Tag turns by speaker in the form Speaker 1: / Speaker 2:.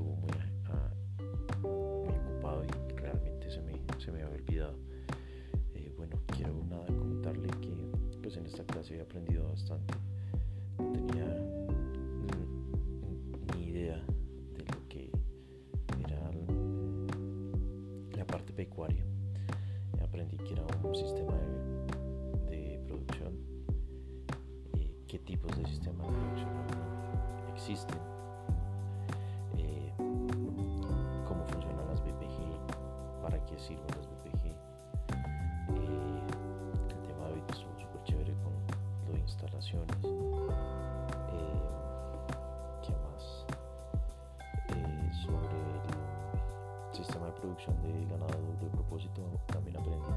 Speaker 1: estuvo muy, a, muy ocupado y realmente se me, se me había olvidado. Eh, bueno, quiero nada comentarle que pues en esta clase he aprendido bastante. No tenía ni, idea de lo que era la, parte pecuaria. Aprendí que era un sistema de, de producción, eh, qué tipos de sistemas de producción existen Sirven las BPG. Eh, el tema de hoy estuvo súper chévere con lo instalaciones. Eh, ¿Qué más? sobre el sistema de producción de ganado de propósito también aprendí